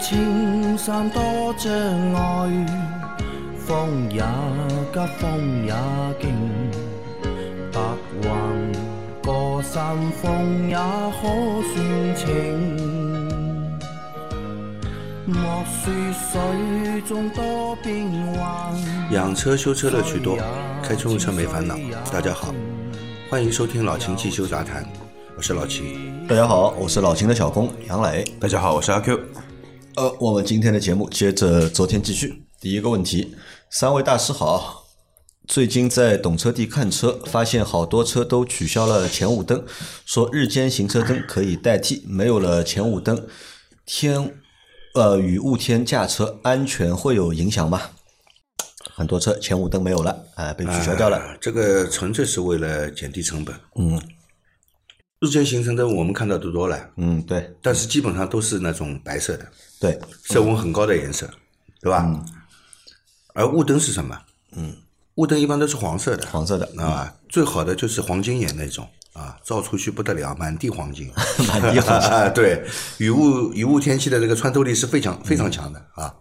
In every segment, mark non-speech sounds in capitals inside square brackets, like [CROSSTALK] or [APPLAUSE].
莫说青山多障碍，风也急，风也劲，白云过山峰也可算情。莫说水中多变幻，养车修车乐趣多，开车用车没烦恼。大家好，欢迎收听老秦汽修杂谈，我是老秦。大家好，我是老秦的小工杨磊。大家好，我是阿 Q。呃，我们今天的节目接着昨天继续。第一个问题，三位大师好。最近在懂车帝看车，发现好多车都取消了前雾灯，说日间行车灯可以代替，没有了前雾灯，天呃雨雾天驾车安全会有影响吗？很多车前雾灯没有了，啊、被取消掉了。啊这个纯粹是为了减低成本。嗯日间形成的我们看到的多了，嗯，对但是基本上都是那种白色的，对，色温很高的颜色，对吧？而雾灯是什么？嗯，雾灯一般都是黄色的，黄色的啊，最好的就是黄金眼那种啊，照出去不得了，满地黄金，[LAUGHS] 满地黄金啊，[LAUGHS] 对，雨雾雨雾天气的这个穿透力是非常非常强的啊。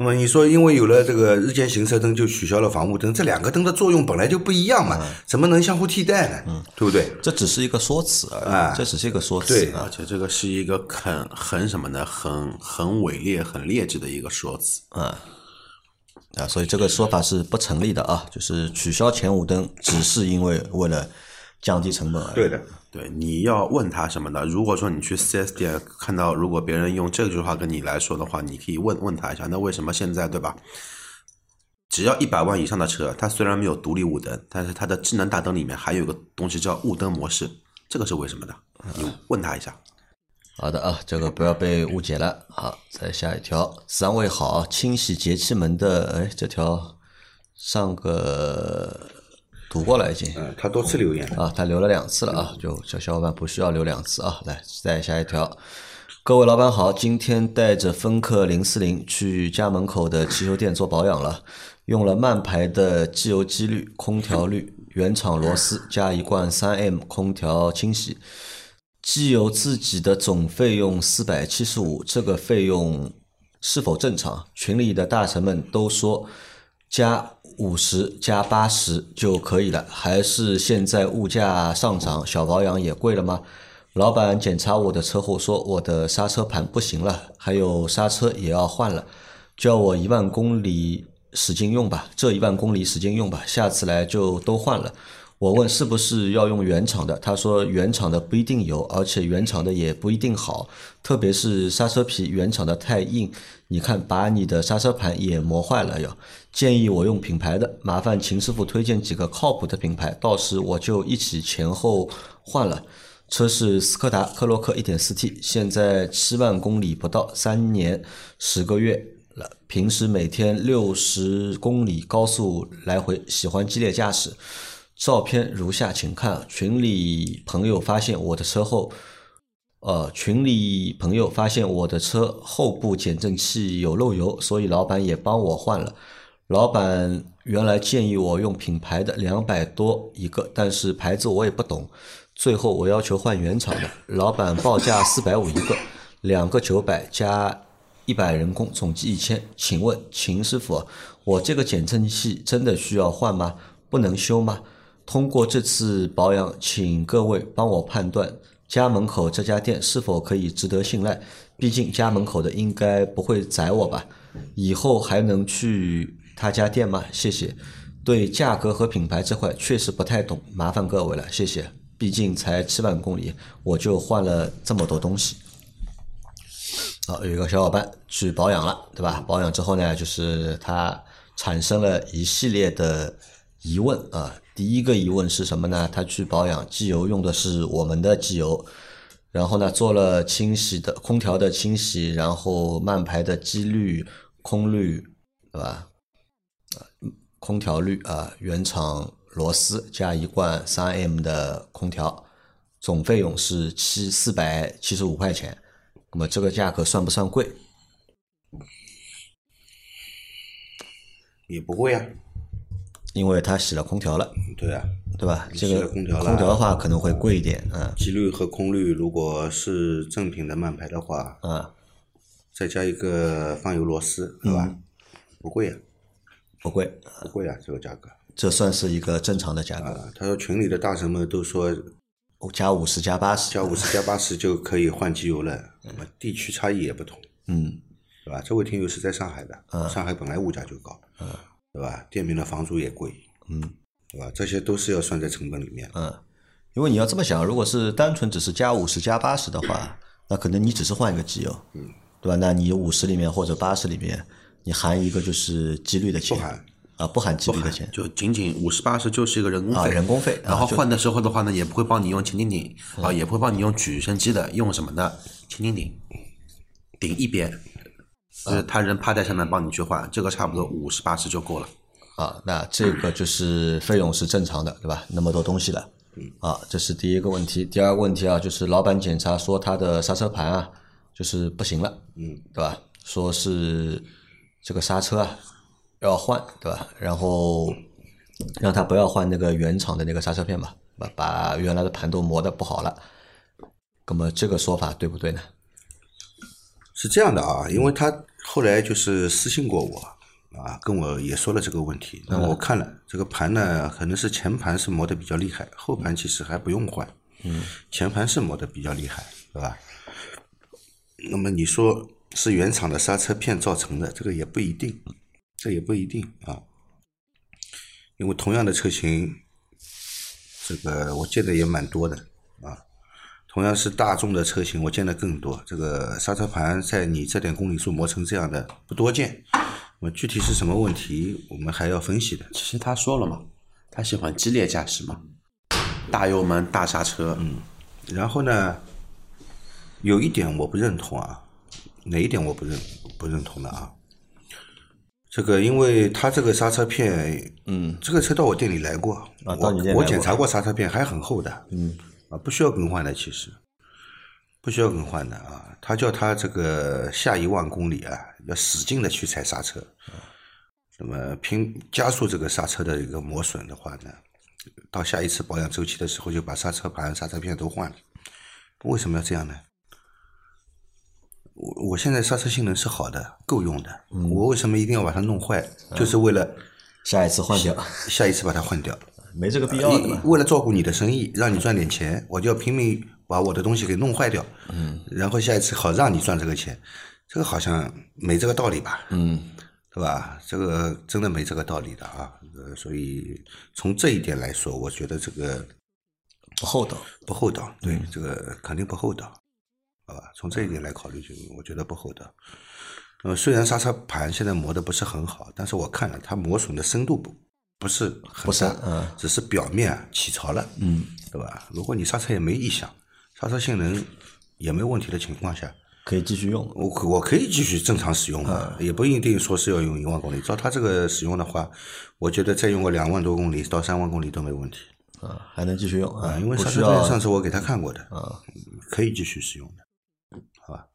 那么你说，因为有了这个日间行车灯，就取消了防雾灯，这两个灯的作用本来就不一样嘛，怎么能相互替代呢？嗯对不对？这只是一个说辞而已，哎这只是一个说辞。对啊而且这个是一个很很什么呢？很很伪劣、很劣质的一个说辞。啊，所以这个说法是不成立的啊，就是取消前雾灯只是因为为了降低成本而已。对的，对，你要问他什么呢？如果说你去 4S 店看到，如果别人用这句话跟你来说的话，你可以问问他一下，那为什么现在对吧？只要一百万以上的车，它虽然没有独立雾灯，但是它的智能大灯里面还有个东西叫雾灯模式，这个是为什么的？你问他一下。好的啊，这个不要被误解了。好，再下一条，三位好，清洗节气门的，哎，这条上个读过了已经。嗯，他多次留言了，啊，他留了两次了啊，就小小伙伴不需要留两次啊。来，再下一条，各位老板好，今天带着芬克零四零去家门口的汽修店做保养了，用了曼牌的机油机滤、空调滤、原厂螺丝加一罐三 M 空调清洗。机油自己的总费用四百七十五，这个费用是否正常？群里的大神们都说加五十加八十就可以了，还是现在物价上涨，小保养也贵了吗？老板检查我的车后说我的刹车盘不行了，还有刹车也要换了，叫我一万公里使劲用吧，这一万公里使劲用吧，下次来就都换了。我问是不是要用原厂的，他说原厂的不一定有，而且原厂的也不一定好，特别是刹车皮原厂的太硬，你看把你的刹车盘也磨坏了哟。建议我用品牌的，麻烦秦师傅推荐几个靠谱的品牌，到时我就一起前后换了。车是斯柯达科洛克 1.4T，现在七万公里不到，三年十个月了。平时每天六十公里高速来回，喜欢激烈驾驶。照片如下，请看。群里朋友发现我的车后，呃，群里朋友发现我的车后部减震器有漏油，所以老板也帮我换了。老板原来建议我用品牌的，两百多一个，但是牌子我也不懂。最后我要求换原厂的，老板报价四百五一个，两个九百加一百人工，总计一千。请问秦师傅，我这个减震器真的需要换吗？不能修吗？通过这次保养，请各位帮我判断家门口这家店是否可以值得信赖。毕竟家门口的应该不会宰我吧？以后还能去他家店吗？谢谢。对价格和品牌这块确实不太懂，麻烦各位了，谢谢。毕竟才七万公里，我就换了这么多东西。好，有一个小伙伴去保养了，对吧？保养之后呢，就是他产生了一系列的疑问啊。第一个疑问是什么呢？他去保养机油用的是我们的机油，然后呢做了清洗的空调的清洗，然后慢排的机滤、空滤，对吧？空调滤啊，原厂螺丝加一罐三 M 的空调，总费用是七四百七十五块钱。那么这个价格算不算贵？也不会啊，因为它洗了空调了，对啊，对吧？这洗个了空调了空调的话可能会贵一点，嗯机滤和空滤如果是正品的慢牌的话，嗯，再加一个放油螺丝，对吧？不贵啊，不贵，不贵啊，这个价格这算是一个正常的价格，啊。他说群里的大神们都说加五十加八十，加五十加八十就可以换机油了，[LAUGHS] 那么地区差异也不同，嗯对吧？这位听友是在上海的，上海本来物价就高，对吧？店面的房租也贵，嗯对吧？这些都是要算在成本里面。嗯，因为你要这么想，如果是单纯只是加五十加八十的话，那可能你只是换一个机油，嗯，对吧？那你五十里面或者八十里面，你含一个就是机滤的钱，不含啊，不含机滤的钱，就仅仅五十八十就是一个人工啊费，人工费然后换的时候的话呢，也不会帮你用前顶顶啊，也不会帮你用举升机的，用什么呢？前顶顶，顶一边，就是他人趴在上面帮你去换，这个差不多五十八十就够了。啊，那这个就是费用是正常的，对吧？那么多东西了，啊，这是第一个问题。第二个问题啊，就是老板检查说他的刹车盘啊，就是不行了，嗯，对吧？说是这个刹车啊要换，对吧？然后让他不要换那个原厂的那个刹车片吧，把把原来的盘都磨得不好了。那么这个说法对不对呢？是这样的啊，因为他后来就是私信过我啊，跟我也说了这个问题。那我看了这个盘呢，可能是前盘是磨得比较厉害，后盘其实还不用换。嗯，前盘是磨得比较厉害，对吧？那么你说是原厂的刹车片造成的，这个也不一定，这也不一定啊。因为同样的车型，这个我见的也蛮多的啊。同样是大众的车型，我见的更多。这个刹车盘在你这点公里数磨成这样的不多见。那么具体是什么问题，我们还要分析的。其实他说了嘛，他喜欢激烈驾驶嘛，大油门大刹车，嗯，然后呢，有一点我不认同啊，哪一点我不认不认同的啊？这个，因为它这个刹车片，嗯，这个车到我店里来过，啊到你店里来过我我检查过刹车片，还很厚的，嗯，啊，不需要更换的，其实不需要更换的啊。他叫他这个下一万公里啊，要使劲的去踩刹车，那么拼加速这个刹车的一个磨损的话呢，到下一次保养周期的时候就把刹车盘、刹车片都换了。为什么要这样呢？我我现在刹车性能是好的，够用的。我为什么一定要把它弄坏？就是为了下一次换掉，下一次把它换掉。没这个必要的嘛。为了照顾你的生意，让你赚点钱，我就要拼命把我的东西给弄坏掉。嗯，然后下一次好让你赚这个钱，这个好像没这个道理吧？嗯，对吧？这个真的没这个道理的啊。呃，所以从这一点来说，我觉得这个不厚道。不厚道，对，这个肯定不厚道，好吧？从这一点来考虑，就我觉得不厚道。呃，虽然刹车盘现在磨的不是很好，但是我看了它磨损的深度不不是很不是，嗯只是表面啊起潮了，嗯，对吧？如果你刹车也没异响，刹车性能也没问题的情况下，可以继续用。我可我可以继续正常使用的，也不一定说是要用一万公里。照他这个使用的话，我觉得再用个两万多公里到三万公里都没问题啊，还能继续用啊，啊，因为刹车不需要片上次我给他看过的，啊。可以继续使用的。好吧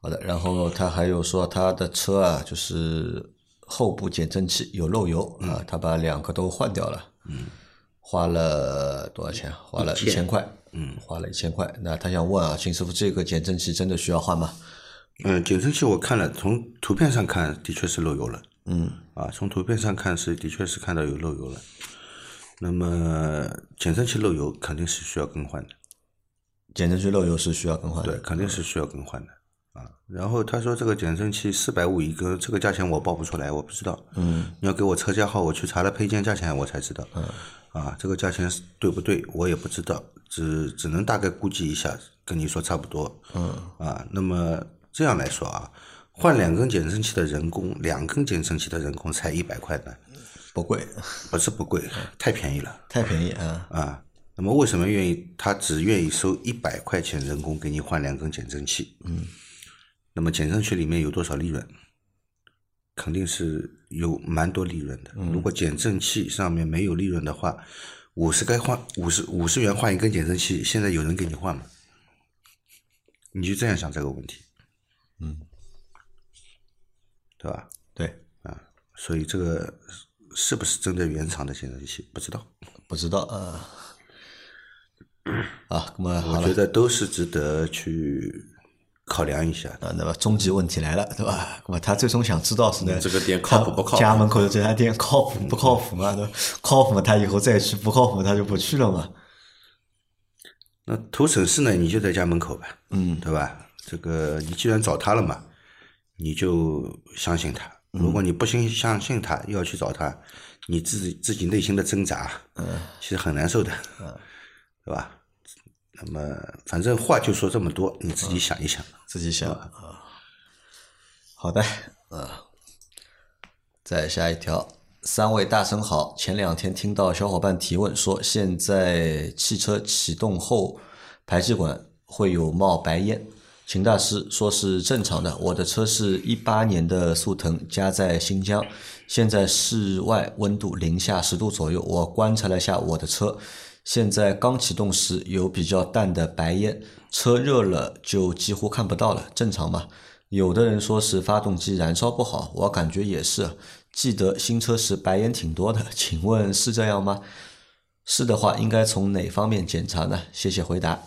好的，然后他还有说他的车啊，就是后部减震器有漏油啊，他把两个都换掉了，嗯，花了多少钱？花了一千块，嗯，花了一千块。那他想问啊，秦师傅，这个减震器真的需要换吗？嗯，减震器我看了，从图片上看的确是漏油了。嗯，啊，从图片上看是的确是看到有漏油了。那么减震器漏油肯定是需要更换的，减震器漏油是需要更换对，肯定是需要更换的啊。然后他说这个减震器四百五一根，这个价钱我报不出来，我不知道。嗯，你要给我车架号，我去查了配件价钱，我才知道。嗯，啊，这个价钱是对不对，我也不知道，只只能大概估计一下，跟你说差不多。嗯，啊，那么这样来说啊，换两根减震器的人工，两根减震器的人工才一百块呢，不贵，不是不贵，太便宜了。太便宜啊！啊，那么为什么愿意他只愿意收一百块钱人工给你换两根减震器？嗯，那么减震器里面有多少利润？肯定是有蛮多利润的。如果减震器上面没有利润的话，五十该换五十五十元换一根减震器，现在有人给你换吗？你就这样想这个问题，嗯，对吧？对啊，所以这个是不是真的原厂的减震器，不知道。不知道啊。[LAUGHS] 啊，那么好我觉得都是值得去考量一下的。啊，那么终极问题来了，对吧？那么他最终想知道是呢，这个店靠谱不靠谱家门口的这家店靠谱不靠谱嘛？对吧靠谱，他以后再去；不靠谱，他就不去了嘛。那图省事呢，你就在家门口吧，嗯，对吧？这个你既然找他了嘛，你就相信他。如果你不信相信他，又要去找他，你自己自己内心的挣扎，嗯，其实很难受的，嗯，对吧？那么反正话就说这么多，你自己想一想。自己想啊。好的，啊，再下一条，三位大神好。前两天听到小伙伴提问说，现在汽车启动后排气管会有冒白烟，秦大师说是正常的。我的车是一八年的速腾，家在新疆，现在室外温度零下十度左右。我观察了一下我的车，现在刚启动时有比较淡的白烟，车热了就几乎看不到了，正常吗？有的人说是发动机燃烧不好，我感觉也是。记得新车时白烟挺多的，请问是这样吗？是的话，应该从哪方面检查呢？谢谢回答。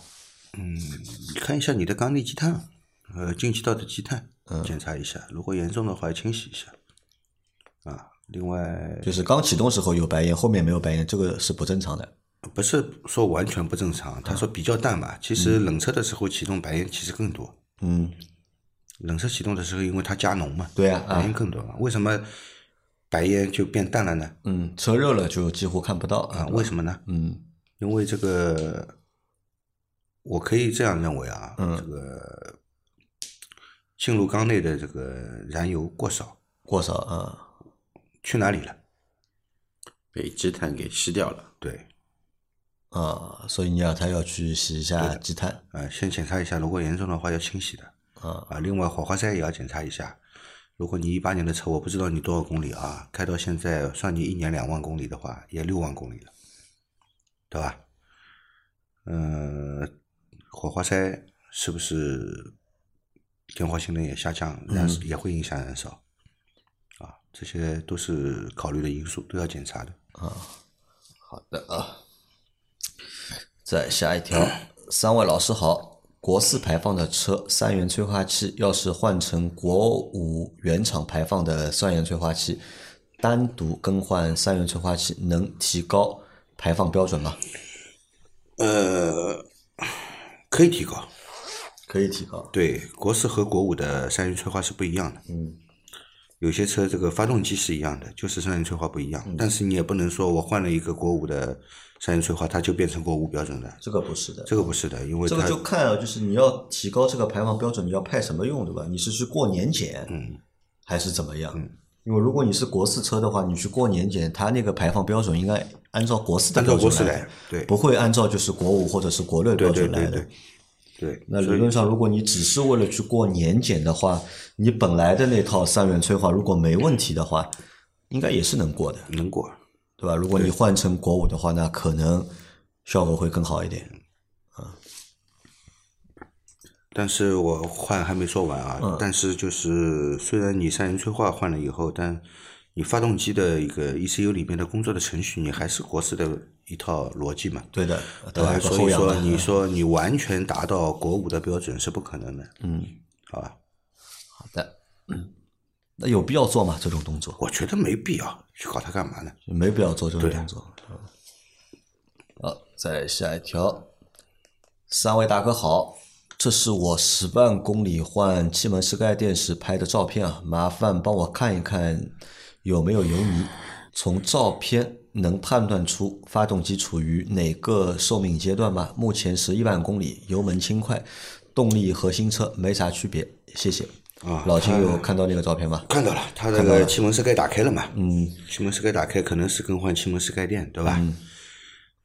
嗯看一下你的缸内积碳，呃，进气道的积碳，检查一下。如果严重的话，清洗一下。啊，另外就是刚启动时候有白烟，后面没有白烟，这个是不正常的。不是说完全不正常，他说比较淡嘛。其实冷车的时候启动白烟其实更多。嗯，冷车启动的时候，因为它加浓嘛，对啊白烟更多嘛。为什么白烟就变淡了呢？嗯，车热了就几乎看不到啊，为什么呢？嗯因为这个，我可以这样认为啊，嗯这个进入缸内的这个燃油过少，过少啊，去哪里了？被积碳给吸掉了。对，啊，所以你要他要去洗一下积碳啊，先检查一下，如果严重的话要清洗的。啊，啊，另外火花塞也要检查一下。如果你一八年的车，我不知道你多少公里啊，开到现在算你一年两万公里的话，也六万公里了，对吧？嗯、火花塞是不是点火性能也下降，燃也会影响燃烧？啊，这些都是考虑的因素，都要检查的。啊好的啊。再下一条，三位老师好。国四排放的车三元催化器，要是换成国五原厂排放的三元催化器，单独更换三元催化器，能提高排放标准吗？呃，可以提高。可以提高。对，国四和国五的三元催化是不一样的。嗯，有些车这个发动机是一样的，就是三元催化不一样。嗯但是你也不能说我换了一个国五的三元催化，它就变成国五标准的。这个不是的。这个不是的，因为这个就看啊，就是你要提高这个排放标准，你要派什么用，对吧？你是去过年检，嗯，还是怎么样？因为如果你是国四车的话，你去过年检，它那个排放标准应该按照国四的标准来来，对不会按照就是国五或者是国六标准来的。对对对。那理论上，如果你只是为了去过年检的话，你本来的那套三元催化如果没问题的话，应该也是能过的，能过。对吧？如果你换成国五的话，那可能效果会更好一点。但是我换还没说完啊，嗯但是就是虽然你三元催化换了以后，但你发动机的一个 ECU 里面的工作的程序，你还是国四的一套逻辑嘛，对的，所以说。你说你完全达到国五的标准是不可能的，嗯，好吧？好的。那有必要做吗？这种动作我觉得没必要去搞它干嘛呢？没必要做这种动作。嗯好，再下一条，三位大哥好，这是我十万公里换气门室盖垫时拍的照片啊，麻烦帮我看一看有没有油泥。从照片能判断出发动机处于哪个寿命阶段吗？目前是一万公里，油门轻快，动力和新车没啥区别。谢谢。啊老秦有看到那个照片吗？看到了，他那个气门室盖打开了嘛？嗯，气门室盖打开可能是更换气门室盖垫，对吧？嗯。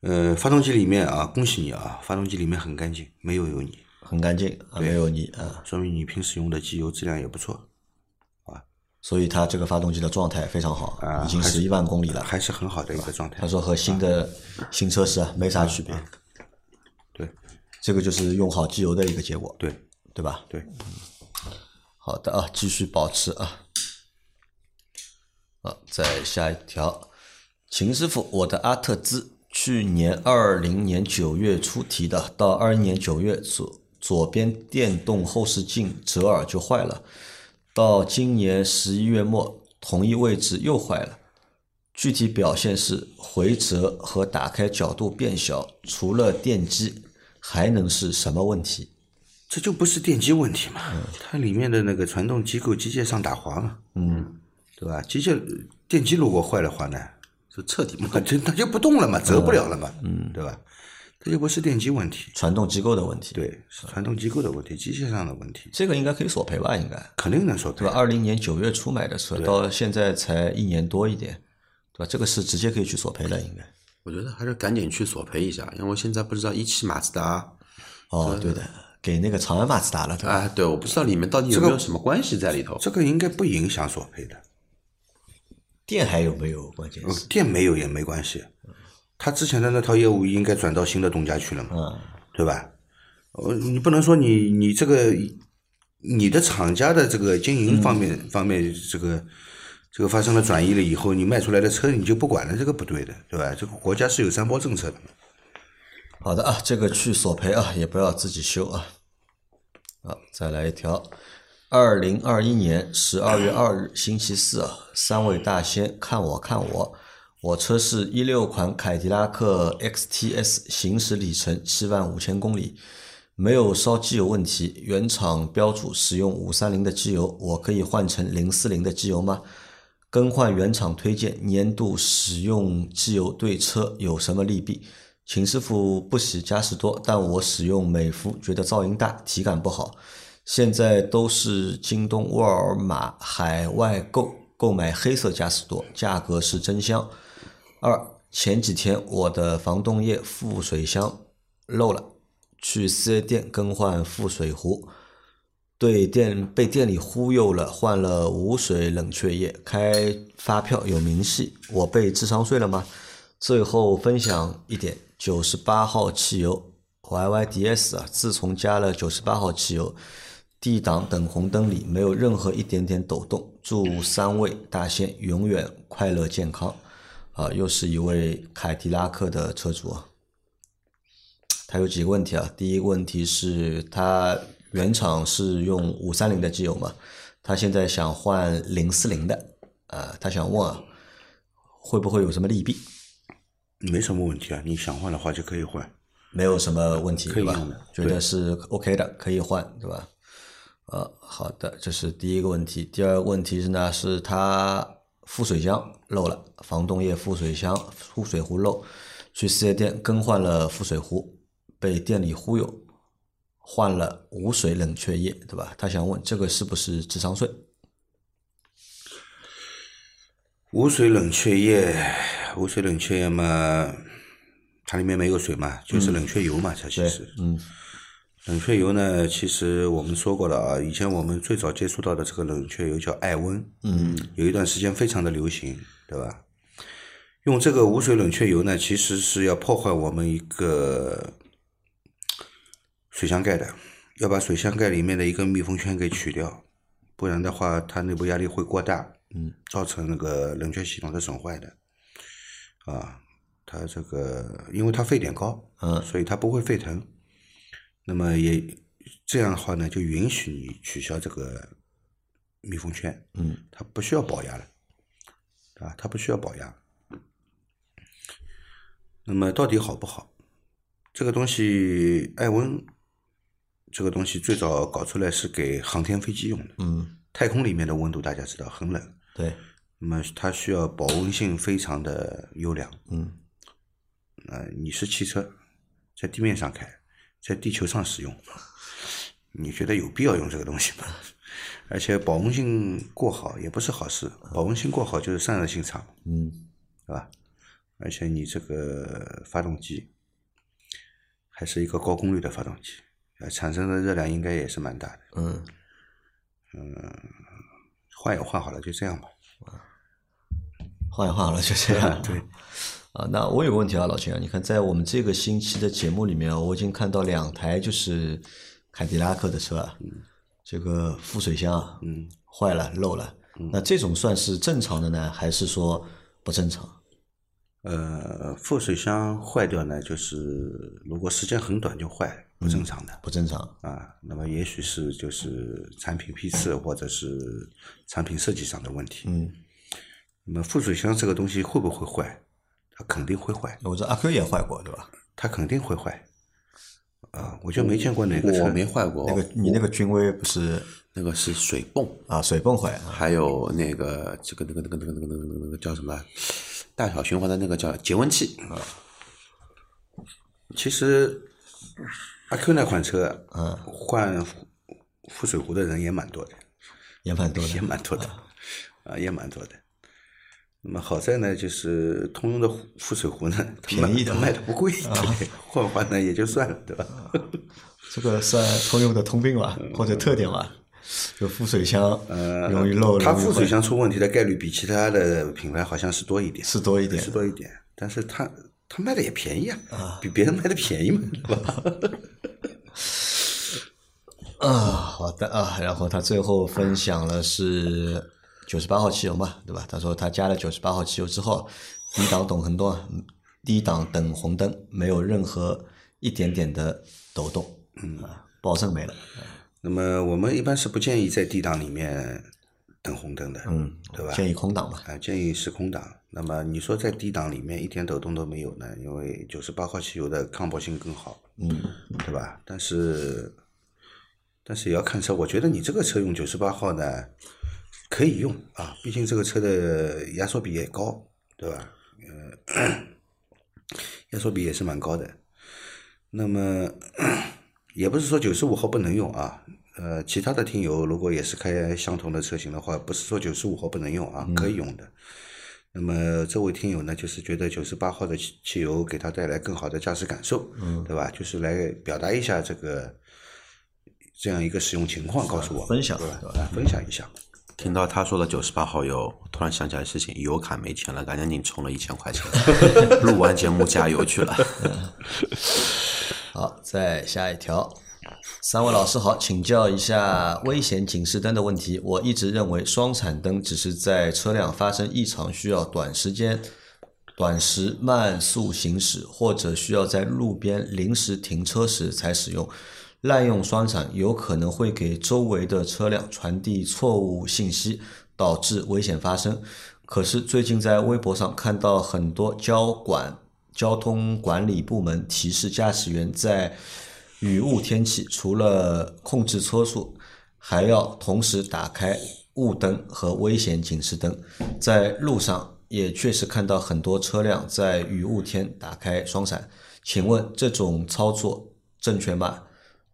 呃，发动机里面啊，恭喜你啊，发动机里面很干净，没有油泥，很干净啊，没有泥啊。说明你平时用的机油质量也不错所以它这个发动机的状态非常好，啊，已经十一万公里了。还是很好的一个状态他。说和新的新车是没啥区别，对这个就是用好机油的一个结果，对对吧？对，好的啊，继续保持啊。好，再下一条，秦师傅，我的阿特兹去年二零年九月初提的，到二一年九月左左边电动后视镜折耳就坏了，到今年十一月末同一位置又坏了。具体表现是回折和打开角度变小，除了电机还能是什么问题？这就不是电机问题嘛？它里面的那个传动机构机械上打滑嘛，嗯，对吧？机械电机如果坏的话呢，就彻底它就它就不动了嘛，折不了了嘛，嗯，对吧？这就不是电机问题，传动机构的问题。，对，是传动机构的问题，机械上的问题，这个应该可以索赔吧？应该肯定能索赔对吧？二零年九月初买的车，到现在才一年多一点，对吧？这个是直接可以去索赔的，应该。我觉得还是赶紧去索赔一下，因为现在不知道一汽马自达，哦，对的，给那个长安马自达了，对吧？哎，对，我不知道里面到底有没有什么关系在里头。这个应该不影响索赔的。店还有没有？关键店没有也没关系，他之前的那套业务应该转到新的东家去了嘛，嗯，对吧？呃，你不能说你你这个你的厂家的这个经营方面、方面这个这个发生了转移了以后，你卖出来的车你就不管了，这个不对的，对吧？这个国家是有三包政策的嘛。好的啊，这个去索赔啊，也不要自己修啊。好，再来一条，二零二一年十二月二日星期四啊，三位大仙看我看我，我车是一六款凯迪拉克 XTS，行驶里程七万五千公里，没有烧机油问题，原厂标注使用五三零的机油，我可以换成零四零的机油吗？更换原厂推荐年度使用机油对车有什么利弊？秦师傅不喜嘉实多，但我使用美孚觉得噪音大，体感不好。现在都是京东、沃尔玛海外购购买黑色嘉实多，价格是真香。二前几天我的防冻液副水箱漏了，去四 S 店更换副水壶，对店被店里忽悠了，换了无水冷却液，开发票有明细，我被智商税了吗？最后分享一点，九十八号汽油 YYDS 啊，自从加了九十八号汽油，D 档等红灯里没有任何一点点抖动。祝三位大仙永远快乐健康。啊，又是一位凯迪拉克的车主啊。他有几个问题啊？第一个问题是他原厂是用五三零的机油嘛，他现在想换零四零的，啊，他想问啊，会不会有什么利弊？没什么问题啊，你想换的话就可以换。没有什么问题，可以用的？觉得是 OK 的，可以换，对吧？呃，好的，这是第一个问题。第二个问题是呢，是它副水箱漏了，防冻液副水箱副水壶漏，去四 S 店更换了副水壶，被店里忽悠，换了无水冷却液，对吧？他想问这个是不是智商税？无水冷却液，无水冷却液嘛，它里面没有水嘛，就是冷却油嘛，它其实。嗯冷却油呢，其实我们说过了啊，以前我们最早接触到的这个冷却油叫艾温，嗯有一段时间非常的流行，对吧？用这个无水冷却油呢，其实是要破坏我们一个水箱盖的，要把水箱盖里面的一个密封圈给取掉，不然的话，它内部压力会过大，嗯，造成那个冷却系统的损坏的。啊，它这个因为它沸点高，嗯所以它不会沸腾。那么也这样的话呢，就允许你取消这个密封圈，嗯它不需要保压了，啊，它不需要保压。那么到底好不好？这个东西，艾温这个东西最早搞出来是给航天飞机用的，嗯，太空里面的温度大家知道很冷，对，那么它需要保温性非常的优良。嗯呃，你是汽车，在地面上开，在地球上使用，你觉得有必要用这个东西吗？[LAUGHS] 而且保温性过好也不是好事，保温性过好就是散热性差，嗯对吧？而且你这个发动机还是一个高功率的发动机，呃，产生的热量应该也是蛮大的。嗯，换也换好了，就这样吧。换也换好了，就这样。[LAUGHS] 对。啊，那我有个问题啊，老秦啊，你看在我们这个星期的节目里面啊，我已经看到两台就是凯迪拉克的车啊，这个副水箱啊，嗯，坏了漏了，那这种算是正常的呢，还是说不正常？呃，副水箱坏掉呢，就是如果时间很短就坏，不正常的。不正常。啊，那么也许是就是产品批次或者是产品设计上的问题。嗯，那么副水箱这个东西会不会坏？它肯定会坏，我这阿 Q 也坏过，对吧？它肯定会坏。啊，我就没见过哪个车我没坏过，那个你那个君威不是那个是水泵，啊水泵坏，还有那个这个那个那个那个那个那个那个那个叫什么？大小循环的那个叫节温器啊，其实阿 Q 那款车，嗯，换副水壶的人也蛮多的，也蛮多的也。蛮多的，啊，也蛮多的。那么好在呢，就是通用的副水壶呢，它卖便宜的卖的不贵，对，换换呢也就算了，对吧？这个算通用的通病吧，或者特点吧。就副水箱呃容易漏，呃它副水箱出问题的概率比其他的品牌好像是多一点，是多一点是。多一点，但是它它卖的也便宜啊，比别人卖的便宜嘛，对吧？[LAUGHS] 啊，好的啊，然后他最后分享了是九十八号汽油嘛，对吧？他说他加了九十八号汽油之后，低档懂很多，低档等红灯没有任何一点点的抖动，嗯啊，保证没了，那么我们一般是不建议在 D 档里面等红灯的，嗯，对吧？建议空档吧，啊，建议是空档。那么你说在 D 档里面一点抖动都没有呢？因为九十八号汽油的抗爆性更好，嗯，对吧？但是但是也要看车，我觉得你这个车用九十八号呢可以用啊，毕竟这个车的压缩比也高，对吧？呃，[COUGHS] 压缩比也是蛮高的。那么也不是说九十五号不能用啊，呃，其他的听友如果也是开相同的车型的话，不是说九十五号不能用啊，可以用的。那么这位听友呢，就是觉得九十八号的汽汽油给他带来更好的驾驶感受，嗯，对吧？就是来表达一下这个这样一个使用情况，告诉我们分享对吧？对吧啊分享一下。听到他说的九十八号油，突然想起来事情，油卡没钱了，赶紧充了一千块钱，[LAUGHS] 录完节目加油去了。[LAUGHS] 好，再下一条。三位老师好，请教一下危险警示灯的问题。我一直认为双闪灯只是在车辆发生异常需要短时间、短时慢速行驶，或者需要在路边临时停车时才使用。滥用双闪有可能会给周围的车辆传递错误信息，导致危险发生。可是最近在微博上看到很多交管交通管理部门提示驾驶员在雨雾天气除了控制车速，还要同时打开雾灯和危险警示灯。在路上也确实看到很多车辆在雨雾天打开双闪，请问这种操作正确吗？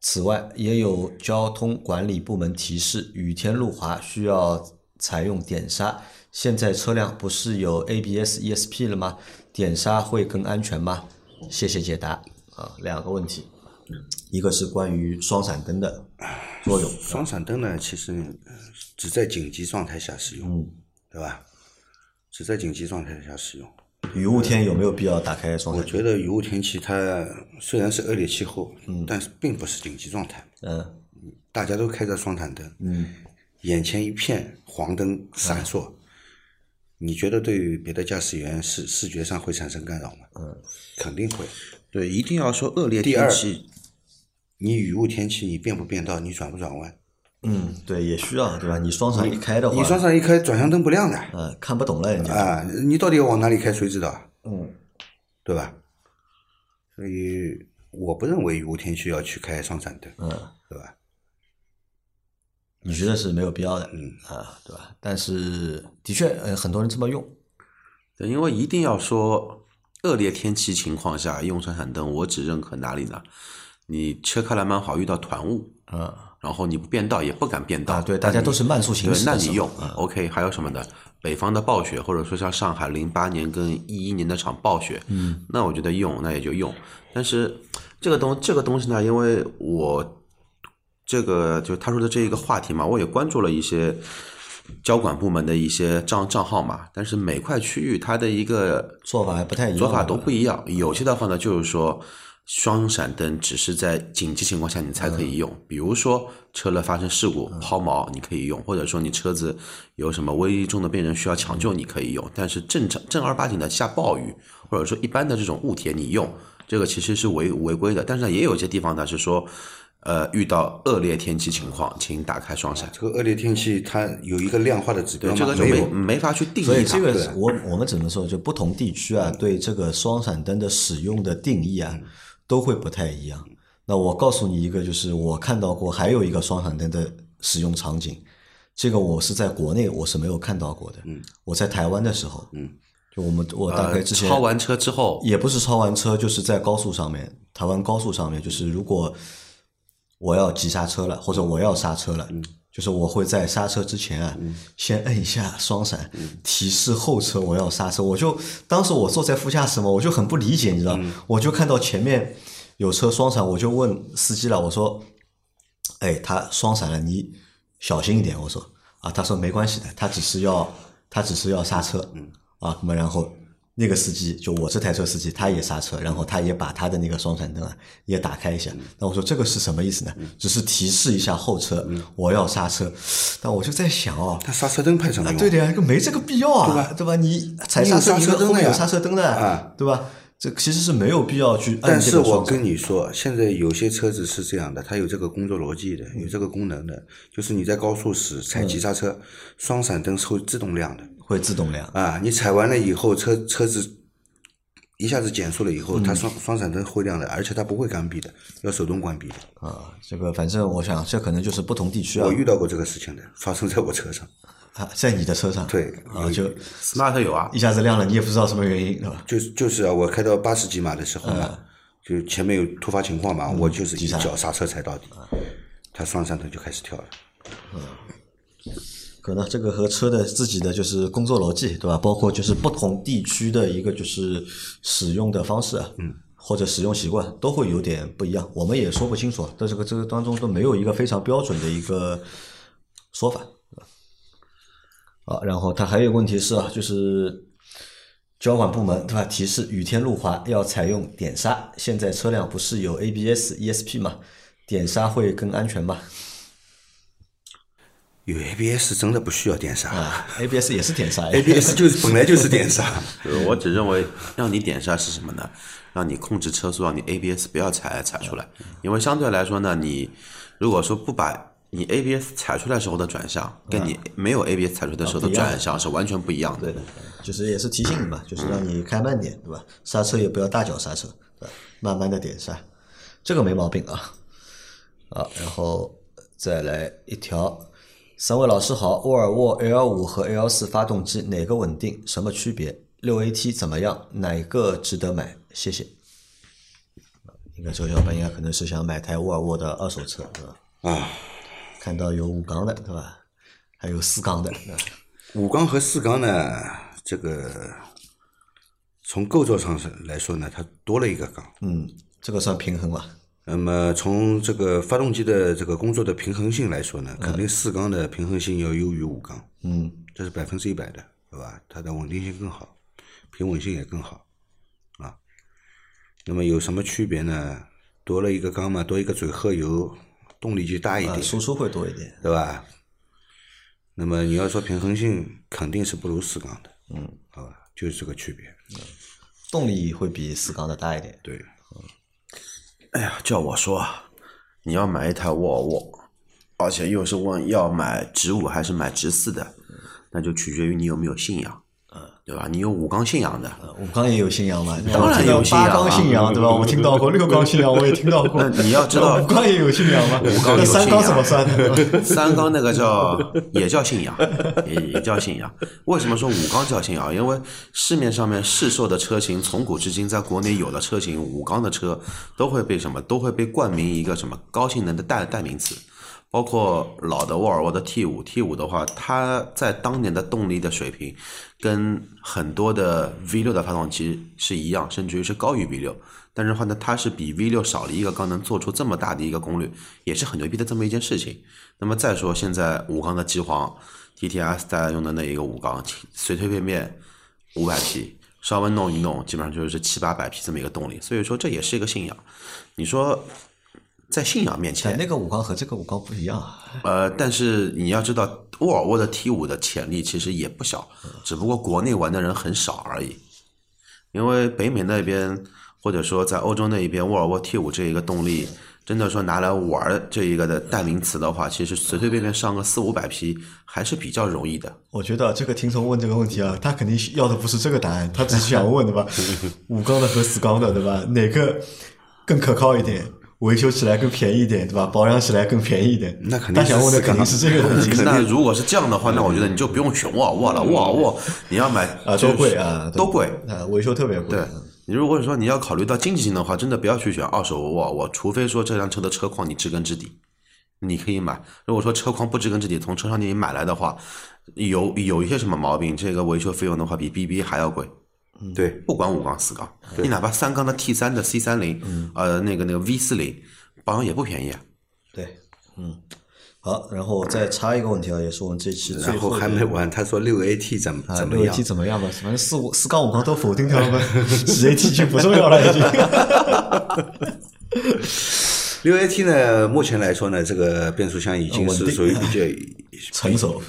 此外，也有交通管理部门提示，雨天路滑需要采用点刹。现在车辆不是有 ABS、ESP 了吗？点刹会更安全吗？谢谢解答。啊，两个问题，一个是关于双闪灯的作用，双闪灯呢，其实呃只在紧急状态下使用，对吧？只在紧急状态下使用。雨雾天有没有必要打开双我闪我？觉得雨雾天气它虽然是恶劣气候，但是并不是紧急状态，嗯大家都开着双闪灯，嗯，眼前一片黄灯闪烁，你觉得对于别的驾驶员视视觉上会产生干扰吗？嗯，肯定会。对，一定要说恶劣第二天气，你雨雾天气，你变不变道，你转不转弯？嗯，对，也需要对吧？你双闪一开的话，你双闪一开，转向灯不亮的嗯看不懂了，人家啊！你到底要往哪里开，谁知道？嗯，对吧？所以我不认为雨雾天气要去开双闪灯，嗯，对吧？你觉得是没有必要的，嗯啊，对吧？但是的确，呃，很多人这么用，对，因为一定要说恶劣天气情况下用双闪灯，我只认可哪里呢？你车开来蛮好，遇到团雾，嗯然后你不变道也不敢变道，啊，对，大家都是慢速行驶，那你用、嗯 OK，还有什么的？北方的暴雪，或者说像上海零八年跟一一年那场暴雪，嗯，那我觉得用那也就用。但是这个东这个东西呢，因为我这个就他说的这一个话题嘛，我也关注了一些交管部门的一些账账号嘛，但是每块区域它的一个做法还不太一样，做法都不一样。有些的话呢，就是说双闪灯只是在紧急情况下你才可以用，比如说车了发生事故抛锚你可以用，或者说你车子有什么危重的病人需要抢救你可以用，但是正常正儿八经的下暴雨或者说一般的这种雾天你用这个其实是违违规的，但是呢也有一些地方呢是说。呃，遇到恶劣天气情况，请打开双闪。这个恶劣天气它有一个量化的指标，吗？这个就没没有。没法去定义所以这个我我们只能说，就不同地区啊，对这个双闪灯的使用的定义啊，都会不太一样。那我告诉你一个，就是我看到过还有一个双闪灯的使用场景，这个我是在国内我是没有看到过的。嗯，我在台湾的时候，嗯，就我们我大概呃之前、超完车之后，也不是超完车，就是在高速上面，台湾高速上面，就是如果我要急刹车了，或者我要刹车了，就是我会在刹车之前啊，先摁一下双闪，提示后车我要刹车。我就当时我坐在副驾驶嘛，我就很不理解，你知道，我就看到前面有车双闪，我就问司机了，我说：“哎，他双闪了，你小心一点。”我说：“啊，他说没关系的，他只是要他只是要刹车。”啊，那么然后那个司机就我这台车司机，他也刹车，然后他也把他的那个双闪灯啊也打开一下。那我说这个是什么意思呢？只是提示一下后车我要刹车。但我就在想哦，他刹车灯派什么？对的呀，这个没这个必要啊，对吧对吧？你踩刹车，灯后面有刹车灯的，啊对吧？这其实是没有必要去按但是我跟你说，现在有些车子是这样的，它有这个工作逻辑的，有这个功能的，就是你在高速时踩急刹车，双闪灯是会自动亮的会自动亮。啊。你踩完了以后，车车子一下子减速了以后，它双双闪灯会亮的，而且它不会关闭的，要手动关闭的。啊，这个反正我想，这可能就是不同地区啊我，遇到过这个事情的，发生在我车上。啊，在你的车上，对啊，就 smart 有啊一，下子亮了，你也不知道什么原因，对吧？就是就是啊，我开到八十几码的时候嘛，就前面有突发情况嘛，我就是一脚刹车踩到底，它双闪灯就开始跳了。可能这个和车的自己的就是工作逻辑，对吧？包括就是不同地区的一个就是使用的方式啊，嗯，或者使用习惯都会有点不一样，我们也说不清楚，但这个这个当中都没有一个非常标准的一个说法。啊，然后它还有一个问题是啊，就是交管部门对吧？提示雨天路滑要采用点刹，现在车辆不是有 ABS、ESP 嘛？点刹会更安全吗？有 ABS 真的不需要点刹啊，ABS 也是点刹，ABS 就是本来就是点刹。[LAUGHS] 呃我只认为让你点刹是什么呢？让你控制车速，让你 ABS 不要踩踩出来，因为相对来说呢，你如果说不把你 ABS 踩出来时候的转向，跟你没有 ABS 踩出来的时候的转向是完全不一样的。对的，就是也是提醒你嘛，就是让你开慢点，对吧？刹车也不要大脚刹车，对吧？慢慢的点刹，这个没毛病啊。啊，然后再来一条，三位老师好，沃尔沃 L 五和 L 四发动机哪个稳定？什么区别？六 AT 怎么样？哪个值得买？谢谢。应该这个小伙伴应该可能是想买台沃尔沃的二手车，对吧？啊，看到有五缸的，对吧？还有四缸的？五缸和四缸呢，这个从构造上是来说呢，它多了一个缸。嗯，这个算平衡吧？那么从这个发动机的这个工作的平衡性来说呢，肯定四缸的平衡性要优于五缸，嗯，这是百分之一百的，对吧？它的稳定性更好，平稳性也更好，啊。那么有什么区别呢？多了一个缸嘛，多一个嘴喝油，动力就大一啊，点，输出会多一点。对吧？那么你要说平衡性，肯定是不如四缸的，嗯，好吧？就是这个区别，动力会比四缸的大一点。对。哎呀，叫我说，你要买一台沃尔沃，而且又是问要买直五还是买直四的，那就取决于你有没有信仰，对吧？你有五缸信仰的，五缸也有信仰嘛？当然有信仰啊八缸信仰对吧？我听到过六缸信仰，我也听到过。[LAUGHS] 那你要知道五缸也有信仰吗？五缸有那三缸信仰怎么算呢？[LAUGHS] 三缸那个叫也叫信仰，也也叫信仰。为什么说五缸叫信仰？因为市面上面市售的车型，从古至今，在国内有的车型，五缸的车都会被什么？都会被冠名一个什么高性能的代代名词。包括老的沃尔沃的 T 五，T 五的话，它在当年的动力的水平，跟很多的 V 六的发动机是一样，甚至于是高于 V 六。但是话呢，它是比 V 六少了一个缸，能做出这么大的一个功率，也是很牛逼的这么一件事情。那么再说现在五缸的机皇 TTS 大家用的那一个五缸，随随便便五百匹，稍微弄一弄，基本上就是七八百匹这么一个动力。所以说这也是一个信仰。你说在信仰面前，那个五缸和这个五缸不一样啊。呃，但是你要知道，沃尔沃的 T 五的潜力其实也不小，只不过国内玩的人很少而已。因为北美那边或者说在欧洲那一边，沃尔沃 T 五这一个动力，真的说拿来玩这一个的代名词的话，其实随随便便上个四五百匹还是比较容易的。我觉得这个听众问这个问题啊，他肯定要的不是这个答案，他只是想问对吧？[LAUGHS] 五缸的和四缸的对吧？哪个更可靠一点？维修起来更便宜一点对吧？保养起来更便宜一点？那肯定他想问的是肯定是这个问题。[LAUGHS] 那如果是这样的话，那我觉得你就不用选沃尔沃了。沃尔沃你要买啊，都贵啊，都贵。啊，维修特别贵。对你如果说你要考虑到经济性的话，真的不要去选二手沃尔沃，除非说这辆车的车况你知根知底，你可以买。如果说车况不知根知底，从车商店里买来的话，有有一些什么毛病，这个维修费用的话比 BB 还要贵。对，不管五缸四缸，你哪怕三缸的 T 三的 C 三零，呃，那个那个 V 四零，保养也不便宜啊。对，嗯，好，然后再插一个问题啊，也是我们这期最然后还没完，他说六 AT 怎么怎么样 AT？怎么样吧？反正四五四缸五缸都否定掉了嘛，十 AT 就不重要了已经。[LAUGHS] 六 AT 呢，目前来说呢，这个变速箱已经是属于比较 [LAUGHS] 成熟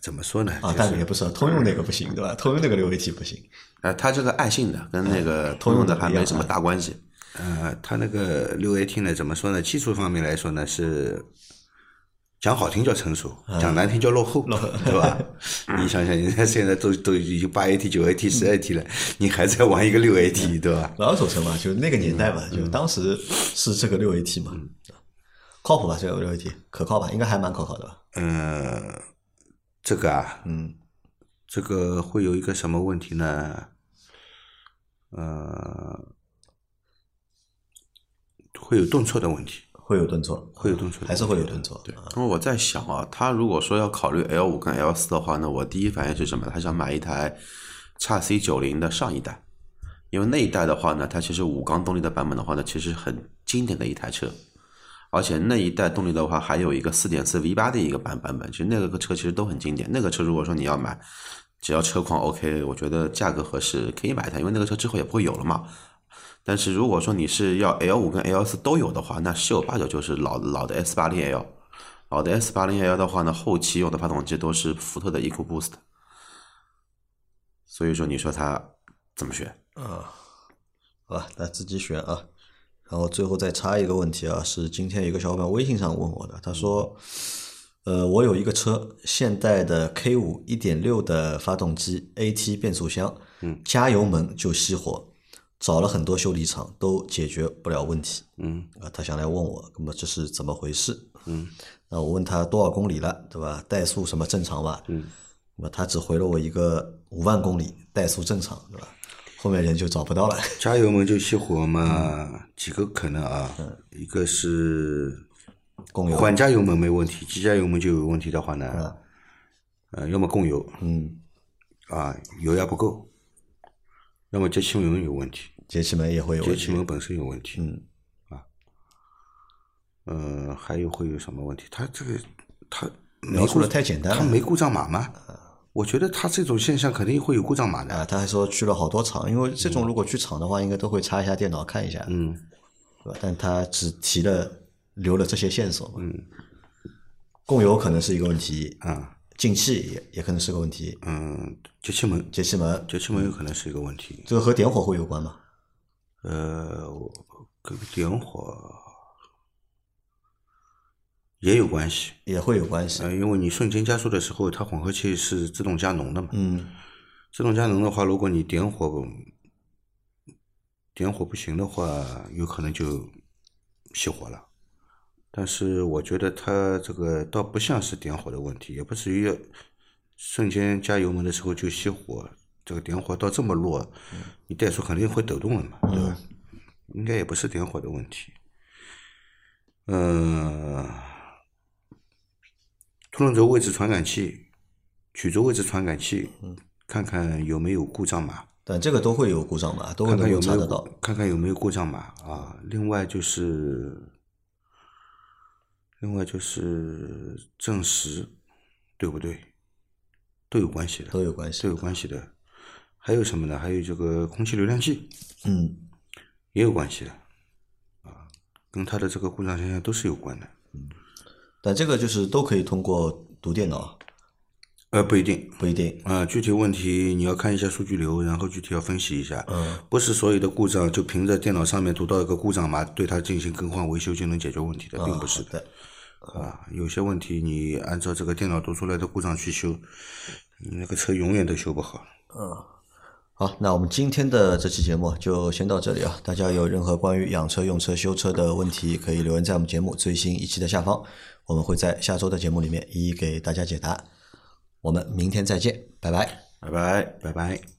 怎么说呢？啊，就是但也不是通用那个不行对吧？通用那个六 AT 不行。呃，它这个爱信的跟那个通用的还没什么大关系。呃，它那个六 AT 呢，怎么说呢？技术方面来说呢，是讲好听叫成熟，讲难听叫落后，[LAUGHS] 对吧？[LAUGHS] 你想想，人家现在都都已经八 AT、九 AT、十 AT 了，你还在玩一个六 AT，对吧？老手车嘛，就那个年代嘛，就当时是这个六 AT 嘛，靠谱吧？这个六 AT 可靠吧？应该还蛮可靠的吧？呃，这个啊，嗯，这个会有一个什么问题呢？呃，会有顿挫的问题，会有顿挫，会有顿挫还是会有顿挫。对，那么我在想啊，他如果说要考虑 L 五跟 L 四的话呢，我第一反应是什么？他想买一台叉 C 九零的上一代，因为那一代的话呢，它其实五缸动力的版本的话呢，其实很经典的一台车，而且那一代动力的话还有一个四点四 V 八的一个版版本，其实那个车其实都很经典。那个车如果说你要买，只要车况 OK，我觉得价格合适可以买一台，因为那个车之后也不会有了嘛。但是如果说你是要 L 五跟 L 四都有的话，那十有八九就是老老的 S 八零 L，老的 S 八零 L 的话呢，后期用的发动机都是福特的 EcoBoost，所以说你说它怎么选？啊，好吧，那自己选啊。然后最后再插一个问题啊，是今天有个小伙伴微信上问我的，他说，呃，我有一个车，现代的 K 五一点六的发动机，AT 变速箱，嗯，加油门就熄火，找了很多修理厂都解决不了问题，嗯啊，他想来问我，那么这是怎么回事？嗯，那我问他多少公里了，对吧？怠速什么正常吧？嗯，那么他只回了我一个五万公里，怠速正常，对吧？后面人就找不到了。加油门就熄火嘛，几个可能啊，一个是供油。缓加油门没问题，急加油门就有问题的话呢，呃，要么供油，嗯，啊，油压不够，要么节气门有问题，节气门也会有节问题。节气门本身有问题，嗯，啊。呃，还有会有什么问题？它这个它没描述的太简单了。它没故障码吗？我觉得他这种现象肯定会有故障码的。啊，他还说去了好多厂，因为这种如果去厂的话，应该都会插一下电脑看一下，嗯，对吧？但他只提了留了这些线索，嗯，供油可能是一个问题，啊，进气也也可能是个问题，嗯，节气门，节气门节气门有可能是一个问题。这个和点火会有关吗？呃，点火也有关系。也会有关系，呃，因为你瞬间加速的时候，它混合器是自动加浓的嘛。嗯，自动加浓的话，如果你点火点火不行的话，有可能就熄火了。但是我觉得它这个倒不像是点火的问题，也不至于瞬间加油门的时候就熄火。这个点火到这么弱，你怠速肯定会抖动了嘛，对吧？应该也不是点火的问题。嗯、凸轮轴位置传感器、曲轴位置传感器，看看有没有故障码。但这个都会有故障码，都会能看看有没有够查得到。看看有没有故障码啊。另外就是，另外就是正时，对不对？都有关系的，都有关系都有关系的。还有什么呢？还有这个空气流量计嗯，也有关系的，啊，跟它的这个故障现象都是有关的。但这个就是都可以通过读电脑，呃，不一定，不一定。啊，具体问题你要看一下数据流，然后具体要分析一下。嗯，不是所有的故障就凭着电脑上面读到一个故障码，对它进行更换维修就能解决问题的，并不是的。啊，有些问题你按照这个电脑读出来的故障去修，你那个车永远都修不好。嗯好，那我们今天的这期节目就先到这里啊！大家有任何关于养车、用车、修车的问题，可以留言在我们节目最新一期的下方，我们会在下周的节目里面一一给大家解答。我们明天再见，拜拜。拜拜。拜拜。